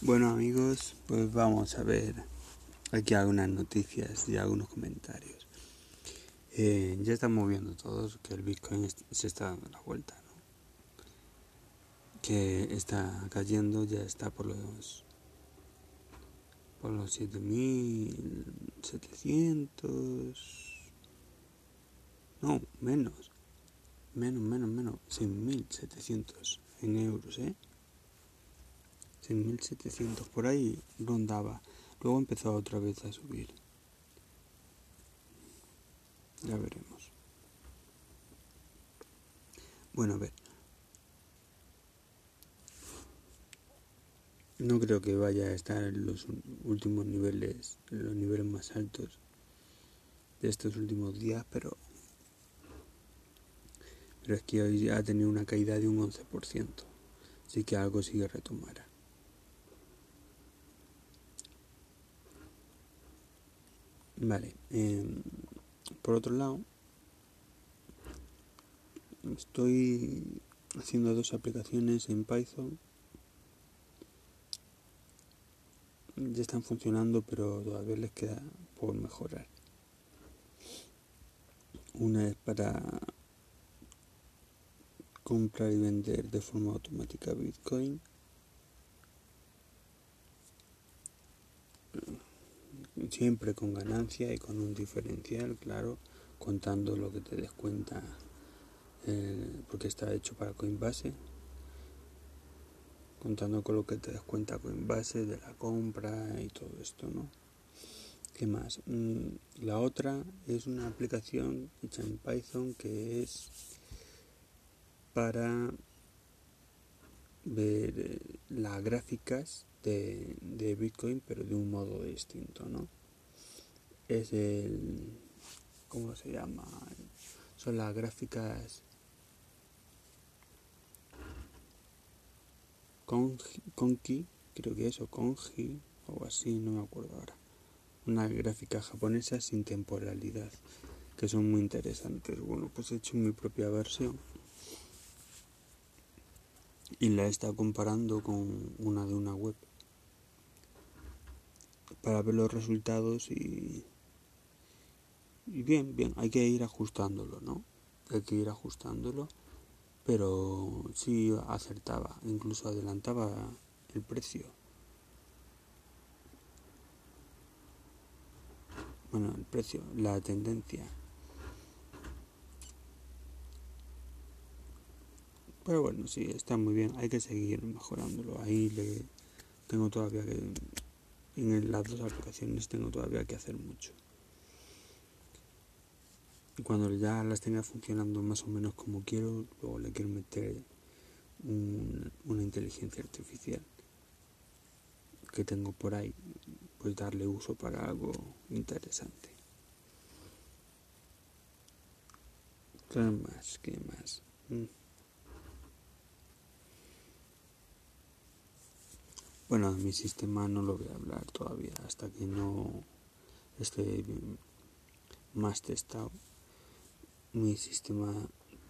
Bueno amigos, pues vamos a ver aquí algunas noticias y algunos comentarios. Eh, ya estamos viendo todos que el Bitcoin se está dando la vuelta, ¿no? Que está cayendo, ya está por los por los 7700 no, menos. Menos, menos, menos. 6.700 en euros, ¿eh? 6.700 por ahí rondaba. Luego empezó otra vez a subir. Ya veremos. Bueno, a ver. No creo que vaya a estar en los últimos niveles, los niveles más altos de estos últimos días, pero pero es que hoy ha tenido una caída de un 11%, así que algo sigue retomar. Vale, em, por otro lado, estoy haciendo dos aplicaciones en Python. Ya están funcionando, pero todavía les queda por mejorar. Una es para comprar y vender de forma automática Bitcoin. Siempre con ganancia y con un diferencial, claro, contando lo que te descuenta, eh, porque está hecho para Coinbase, contando con lo que te descuenta Coinbase de la compra y todo esto, ¿no? ¿Qué más? Mm, la otra es una aplicación hecha en Python que es para ver eh, las gráficas de, de, Bitcoin, pero de un modo distinto, ¿no? Es el. ¿Cómo se llama? Son las gráficas. Konki, creo que es, o Konji, o así, no me acuerdo ahora. Una gráfica japonesa sin temporalidad, que son muy interesantes. Bueno, pues he hecho mi propia versión y la he estado comparando con una de una web para ver los resultados y, y bien, bien, hay que ir ajustándolo, ¿no? Hay que ir ajustándolo, pero sí acertaba, incluso adelantaba el precio. Bueno, el precio, la tendencia. Pero bueno, sí, está muy bien. Hay que seguir mejorándolo. Ahí le tengo todavía que... En las dos aplicaciones tengo todavía que hacer mucho. Y cuando ya las tenga funcionando más o menos como quiero, luego le quiero meter una inteligencia artificial que tengo por ahí, pues darle uso para algo interesante. ¿Qué más? ¿Qué más? Mm. Bueno, mi sistema no lo voy a hablar todavía hasta que no esté más testado. Mi sistema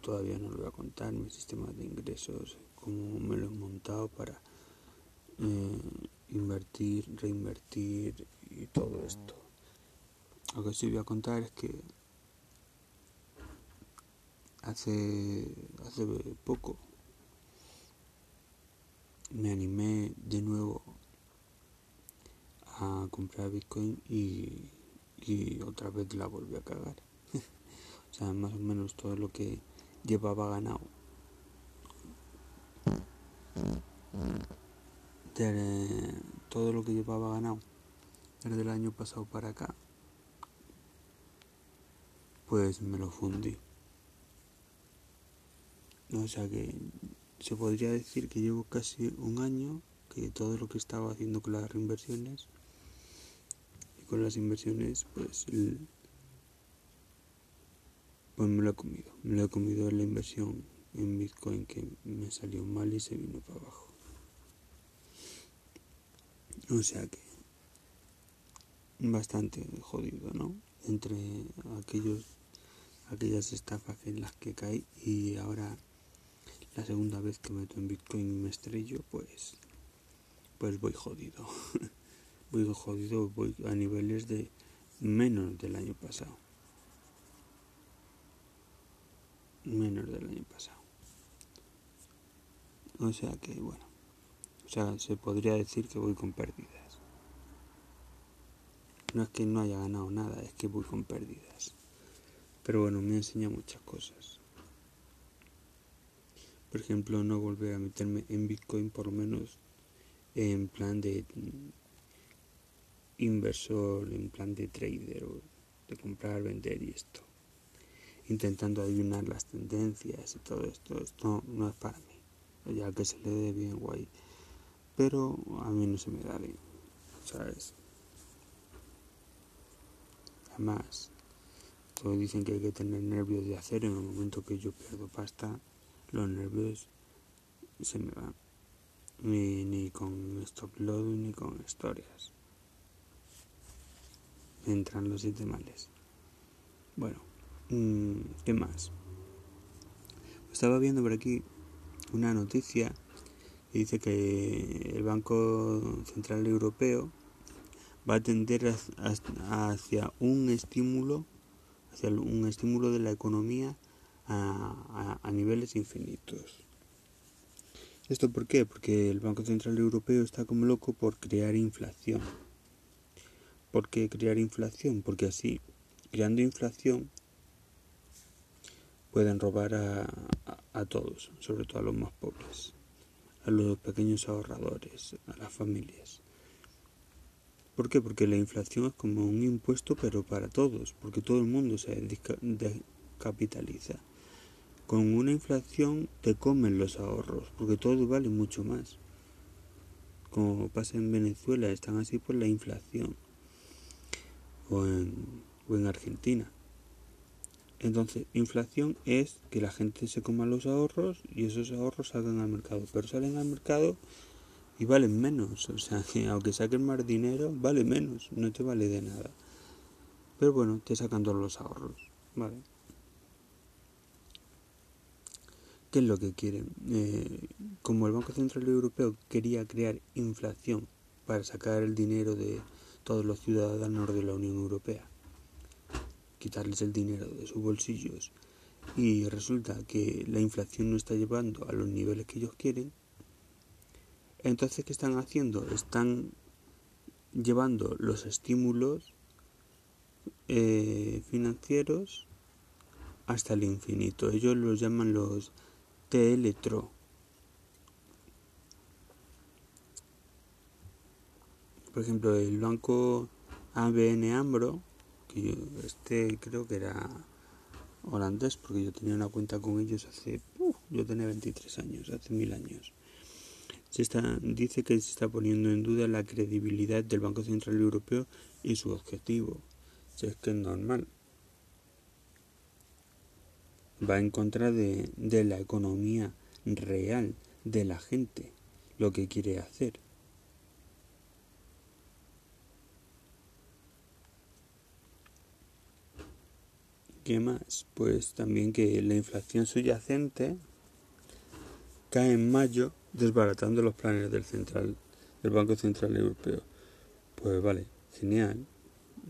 todavía no lo voy a contar, mi sistema de ingresos, cómo me lo he montado para eh, invertir, reinvertir y todo esto. Lo que sí voy a contar es que hace, hace poco me animé de nuevo a comprar Bitcoin y, y otra vez la volví a cagar. o sea, más o menos todo lo que llevaba ganado. todo lo que llevaba ganado desde el año pasado para acá, pues me lo fundí. O sea que se podría decir que llevo casi un año que todo lo que estaba haciendo con las reinversiones y con las inversiones pues, pues me lo he comido me lo he comido en la inversión en bitcoin que me salió mal y se vino para abajo o sea que bastante jodido no entre aquellos aquellas estafas en las que caí y ahora la segunda vez que meto en Bitcoin y me estrello, pues pues voy jodido. voy jodido, voy a niveles de menos del año pasado. Menos del año pasado. O sea que, bueno, o sea, se podría decir que voy con pérdidas. No es que no haya ganado nada, es que voy con pérdidas. Pero bueno, me enseña muchas cosas. Por ejemplo, no volver a meterme en Bitcoin por lo menos en plan de inversor, en plan de trader, o de comprar, vender y esto. Intentando adivinar las tendencias y todo esto. Esto no es para mí. Ya que se le dé bien guay. Pero a mí no se me da bien. ¿Sabes? Además, todos dicen que hay que tener nervios de acero. En el momento que yo pierdo pasta, los nervios se me van. Ni, ni con stop load ni con historias. Entran los siete males. Bueno, ¿qué más? Estaba viendo por aquí una noticia que dice que el Banco Central Europeo va a tender hacia un estímulo, hacia un estímulo de la economía a, a, niveles infinitos. ¿Esto por qué? Porque el Banco Central Europeo está como loco por crear inflación. ¿Por qué crear inflación? Porque así, creando inflación, pueden robar a, a, todos, sobre todo a los más pobres, a los pequeños ahorradores, a las familias. ¿Por qué? Porque la inflación es como un impuesto, pero para todos, porque todo el mundo se descapitaliza. Con una inflación te comen los ahorros, porque todo vale mucho más. Como pasa en Venezuela, están así por la inflación. O en, o en Argentina. Entonces, inflación es que la gente se coma los ahorros y esos ahorros salgan al mercado. Pero salen al mercado y valen menos. O sea, que aunque saquen más dinero, vale menos. No te vale de nada. Pero bueno, te sacan todos los ahorros. Vale. ¿Qué es lo que quieren? Eh, como el Banco Central Europeo quería crear inflación para sacar el dinero de todos los ciudadanos de la Unión Europea, quitarles el dinero de sus bolsillos, y resulta que la inflación no está llevando a los niveles que ellos quieren, entonces ¿qué están haciendo? Están llevando los estímulos eh, financieros hasta el infinito. Ellos los llaman los electro Por ejemplo, el banco ABN AMRO, que este creo que era holandés, porque yo tenía una cuenta con ellos hace, yo tenía 23 años, hace mil años. Se está, dice que se está poniendo en duda la credibilidad del Banco Central Europeo y su objetivo. Si es que es normal va en contra de la economía real de la gente, lo que quiere hacer. ¿Qué más? Pues también que la inflación subyacente cae en mayo desbaratando los planes del central del Banco Central Europeo. Pues vale, genial.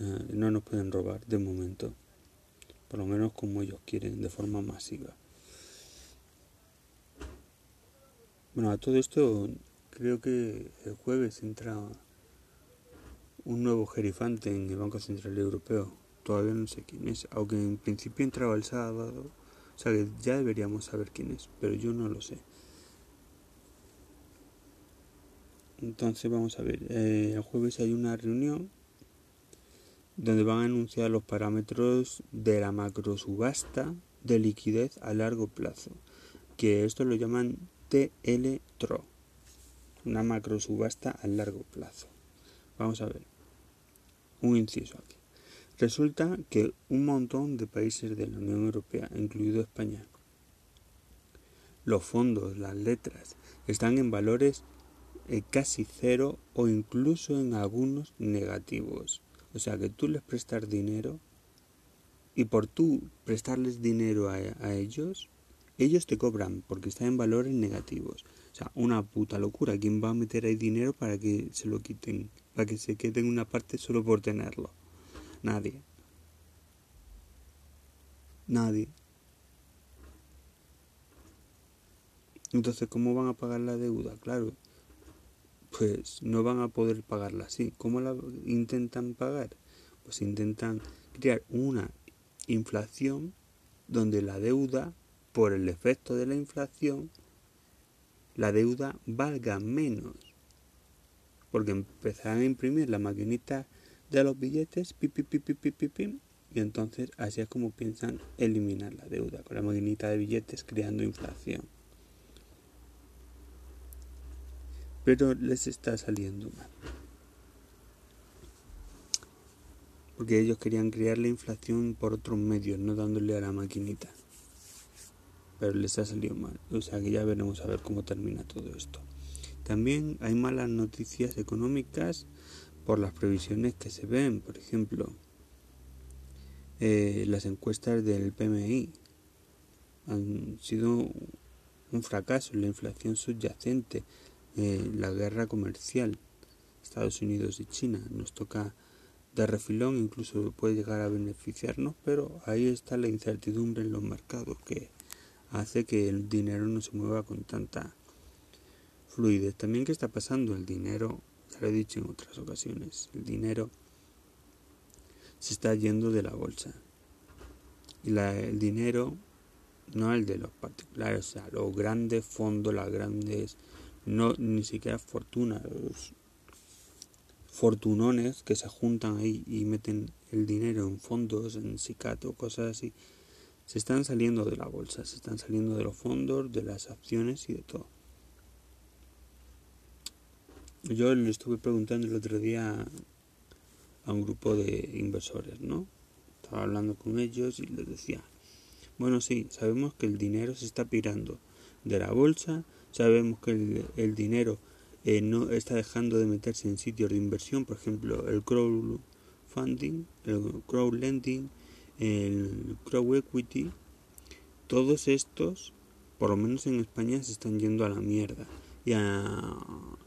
Eh, no nos pueden robar de momento por lo menos como ellos quieren, de forma masiva. Bueno, a todo esto creo que el jueves entra un nuevo gerifante en el Banco Central Europeo. Todavía no sé quién es, aunque en principio entraba el sábado. O sea que ya deberíamos saber quién es, pero yo no lo sé. Entonces vamos a ver, eh, el jueves hay una reunión donde van a anunciar los parámetros de la macro subasta de liquidez a largo plazo, que esto lo llaman TL-TRO, una macro subasta a largo plazo. Vamos a ver, un inciso aquí. Resulta que un montón de países de la Unión Europea, incluido España, los fondos, las letras, están en valores eh, casi cero o incluso en algunos negativos. O sea, que tú les prestas dinero y por tú prestarles dinero a, ellos, ellos te cobran porque están en valores negativos. O sea, una puta locura. ¿Quién va a meter ahí dinero para que se lo quiten? Para que se queden una parte solo por tenerlo. Nadie. Nadie. Entonces, ¿cómo van a pagar la deuda? Claro, pues no van a poder pagarla así. ¿Cómo la intentan pagar? Pues intentan crear una inflación donde la deuda, por el efecto de la inflación, la deuda valga menos. Porque empezarán a imprimir la maquinita de los billetes, pi, pi, pi, y entonces así es como piensan eliminar la deuda, con la maquinita de billetes creando inflación. Pero les está saliendo mal. porque ellos querían crear la inflación por otros medios, no dándole a la maquinita. Pero les ha salido mal, o sea que ya veremos a ver cómo termina todo esto. También hay malas noticias económicas por las previsiones que se ven, por ejemplo, eh, las encuestas del PMI han sido un fracaso, la inflación subyacente, eh, la guerra comercial, Estados Unidos y China, nos toca de refilón, incluso puede llegar a beneficiarnos, pero ahí está la incertidumbre en los mercados que hace que el dinero no se mueva con tanta fluidez. También qué está pasando, el dinero, ya lo he dicho en otras ocasiones, el dinero se está yendo de la bolsa. Y la, el dinero, no el de los particulares, o sea, los grandes fondos, las grandes, no ni siquiera fortuna, los fortunones que se juntan ahí y meten el dinero en fondos, en sicato, cosas así, se están saliendo de la bolsa, se están saliendo de los fondos, de las acciones y de todo. Yo le estuve preguntando el otro día a un grupo de inversores, ¿no? Estaba hablando con ellos y les decía, bueno, sí, sabemos que el dinero se está pirando de la bolsa, sabemos que el, dinero eh, no está dejando de meterse en sitios de inversión, por ejemplo, el crowdfunding, el crowdlending, el crowd equity, todos estos, por lo menos en España, se están yendo a la mierda. Y a,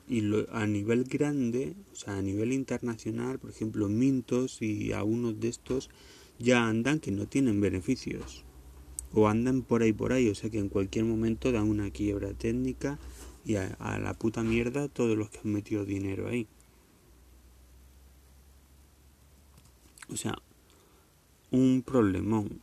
y a nivel grande, o sea, a nivel internacional, por ejemplo, Mintos y algunos de estos ya andan que no tienen beneficios. O andan por ahí por ahí, o sea que en cualquier momento dan una quiebra técnica y a, la puta mierda todos los que han metido dinero ahí. O sea, un problemón,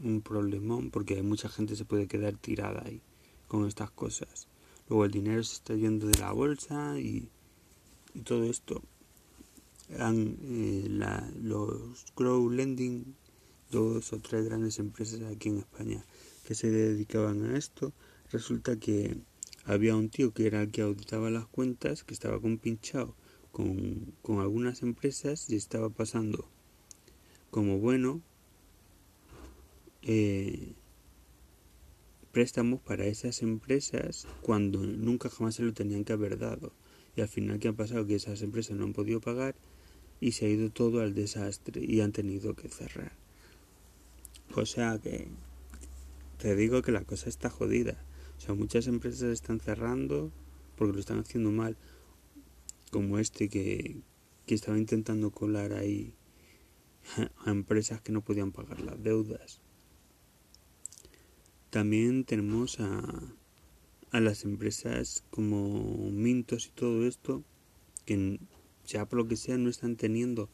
un problemón porque mucha gente se puede quedar tirada ahí con estas cosas. Luego el dinero se está yendo de la bolsa y, todo esto. Han, eh, los crowdlending, dos o tres grandes empresas aquí en España que se dedicaban a esto, resulta que había un tío que era el que auditaba las cuentas, que estaba compinchado con, con algunas empresas y estaba pasando como bueno eh, préstamos para esas empresas cuando nunca jamás se lo tenían que haber dado. Y al final, ¿qué ha pasado? Que esas empresas no han podido pagar y se ha ido todo al desastre y han tenido que cerrar. O sea que te digo que la cosa está jodida. O sea, muchas empresas están cerrando porque lo están haciendo mal, como este que, que estaba intentando colar ahí a empresas que no podían pagar las deudas. También tenemos a, a las empresas como Mintos y todo esto, que ya por lo que sea no están teniendo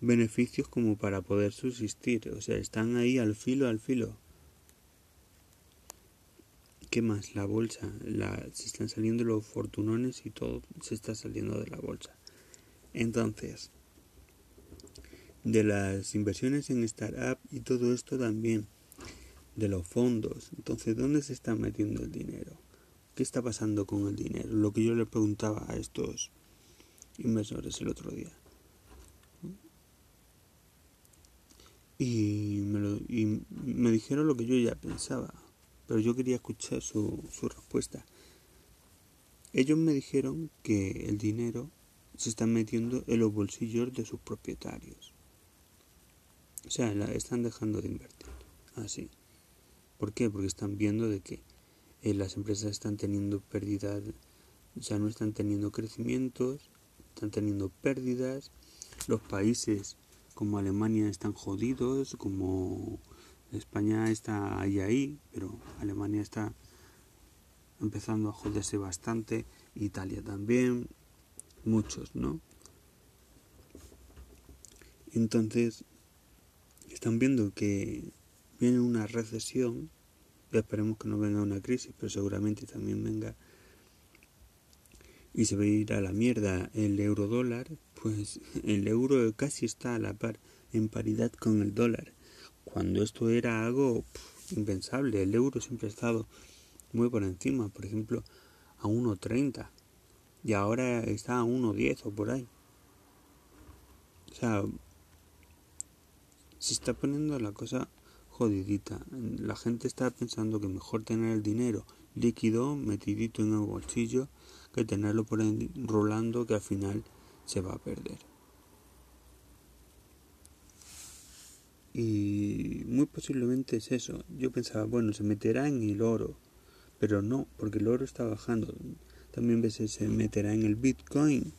beneficios como para poder subsistir. O sea, están ahí al filo, al filo. ¿Qué más? La bolsa. La, se están saliendo los fortunones y todo se está saliendo de la bolsa. Entonces, de las inversiones en startup y todo esto también, de los fondos. Entonces, ¿dónde se está metiendo el dinero? ¿Qué está pasando con el dinero? Lo que yo le preguntaba a estos inversores el otro día. Y me, y me dijeron lo que yo ya pensaba pero yo quería escuchar su, su respuesta. Ellos me dijeron que el dinero se está metiendo en los bolsillos de sus propietarios. O sea, están dejando de invertir. Así. ¿Por qué? Porque están viendo de que eh, las empresas están teniendo pérdidas, sea, no están teniendo crecimientos, están teniendo pérdidas, los países como Alemania están jodidos, como España está ahí ahí, pero Alemania está empezando a joderse bastante, Italia también, muchos, ¿no? Entonces, están viendo que viene una recesión, esperemos que no venga una crisis, pero seguramente también venga, y se va a ir a la mierda el euro dólar, pues el euro casi está a la par, en paridad con el dólar, cuando esto era algo impensable, el euro siempre ha estado muy por encima, por ejemplo, a 1.30 y ahora está a 1.10 o por ahí. O sea, se está poniendo la cosa La gente está pensando que mejor tener el dinero líquido metidito en el bolsillo que tenerlo por rolando que al final se va a perder. Y muy posiblemente es eso. Yo pensaba, bueno, se meterá en el oro, pero no, porque el oro está bajando. También veces se meterá en el Bitcoin,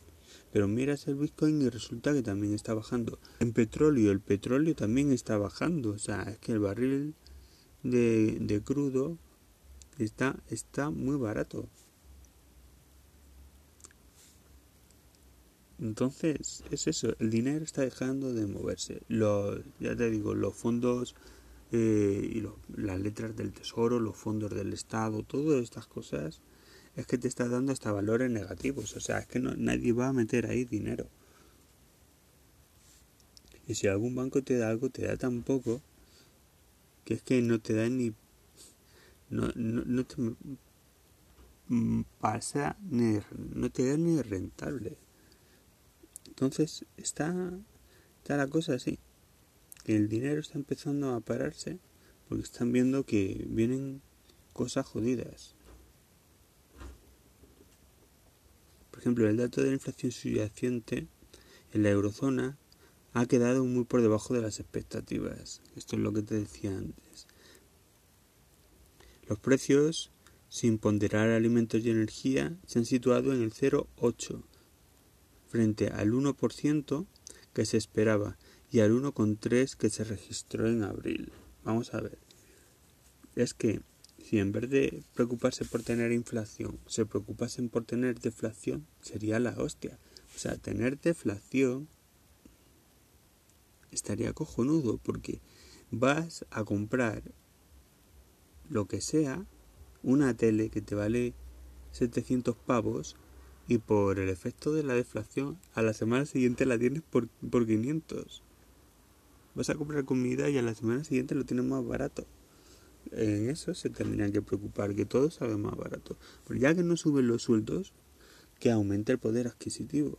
pero miras el Bitcoin y resulta que también está bajando. En petróleo, el petróleo también está bajando. O sea, es que el barril de, de crudo está, está muy barato. Entonces, es eso, el dinero está dejando de moverse. Los, ya te digo, los fondos eh, y las letras del tesoro, los fondos del Estado, todas estas cosas, es que te está dando hasta valores negativos. O sea, es que no, nadie va a meter ahí dinero. Y si algún banco te da algo, te da tan poco que es que no te da ni. No, no, no te pasa ni. No te da ni rentable. Entonces está, está la cosa así el dinero está empezando a pararse porque están viendo que vienen cosas jodidas. Por ejemplo, el dato de la inflación subyacente en la eurozona ha quedado muy por debajo de las expectativas. Esto es lo que te decía antes. Los precios, sin ponderar alimentos y energía, se han situado en el 0,8 frente al 1% que se esperaba y al 1,3 que se registró en abril. Vamos a ver. Es que si en vez de preocuparse por tener inflación, se preocupasen por tener deflación, sería la hostia. O sea, tener deflación estaría cojonudo porque vas a comprar lo que sea, una tele que te vale 700 pavos y por el efecto de la deflación a la semana siguiente la tienes por, por 500 vas a comprar comida y a la semana siguiente lo tienes más barato. En eso se tendrían que preocupar, que todo salga más barato. Pero ya que no suben los sueldos, que aumente el poder adquisitivo.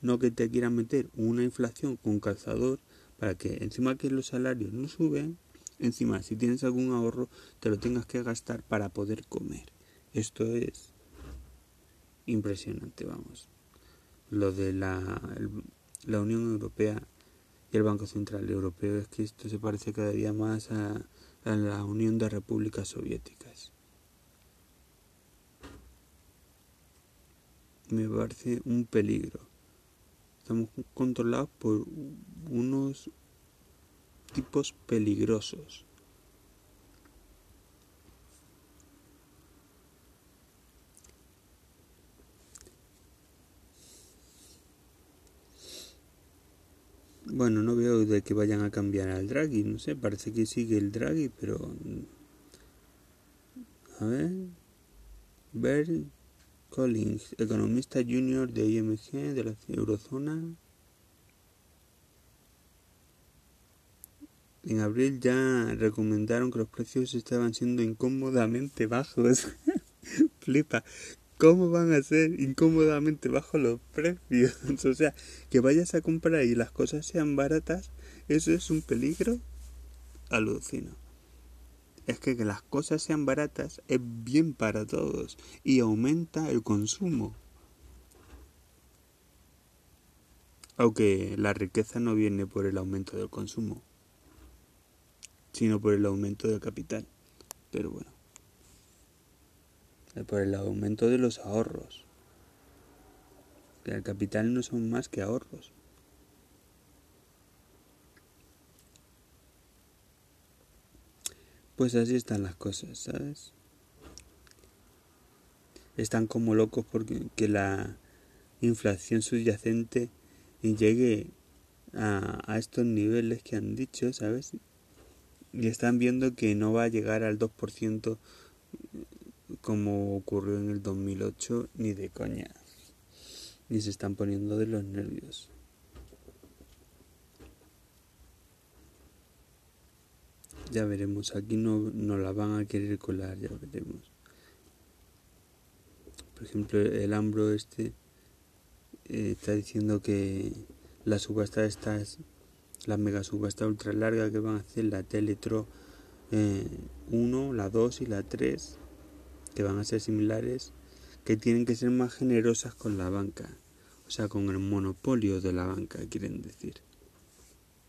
No que te quieran meter una inflación con calzador para que encima que los salarios no suben, encima si tienes algún ahorro te lo tengas que gastar para poder comer. Esto es impresionante, vamos. Lo de la, la Unión Europea el Banco Central Europeo. Es que esto se parece cada día más a, a la Unión de Repúblicas Soviéticas. Me parece un peligro. Estamos controlados por unos tipos peligrosos. Bueno, no veo de que vayan a cambiar al Draghi, no sé, parece que sigue el Draghi, pero... A ver... Bert Collins, economista junior de IMG de la Eurozona. En abril ya recomendaron que los precios estaban siendo incómodamente bajos. Flipa. ¿Cómo van a ser incómodamente bajos los precios? o sea, que vayas a comprar y las cosas sean baratas, eso es un peligro alucino. Es que que las cosas sean baratas es bien para todos y aumenta el consumo. Aunque la riqueza no viene por el aumento del consumo, sino por el aumento del capital. Pero bueno. Eh, por el aumento de los ahorros. El capital no son más que ahorros. Pues así están las cosas, ¿sabes? Están como locos porque que la inflación subyacente llegue a, a estos niveles que han dicho, ¿sabes? Y están viendo que no va a llegar al 2% como ocurrió en el 2008 ni de coña. Ni se están poniendo de los nervios. Ya veremos, aquí no, no la van a querer colar, ya veremos. Por ejemplo, el Ambro este eh, está diciendo que la subasta esta es la mega subasta ultra larga que van a hacer la Teletro 1, eh, la 2 y la 3 que van a ser similares que tienen que ser más generosas con la banca o sea con el monopolio de la banca quieren decir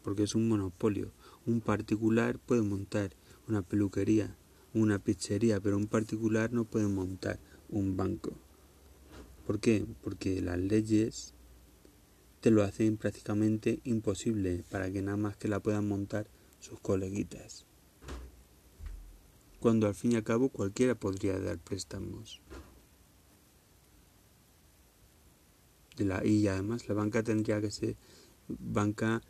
porque es un monopolio un particular puede montar una peluquería una pizzería pero un particular no puede montar un banco ¿por qué? porque las leyes te lo hacen prácticamente imposible para que nada más que la puedan montar sus coleguitas. Cuando al fin y al cabo cualquiera podría dar préstamos. De la, y además la banca tendría que ser banca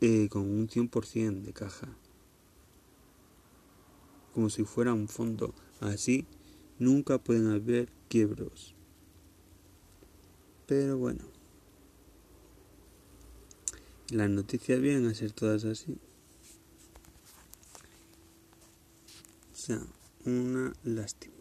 eh, con un 100% de caja. Como si fuera un fondo. Así nunca pueden haber quiebros. Pero bueno. Las noticias vienen a ser todas así. Sea, una lástima.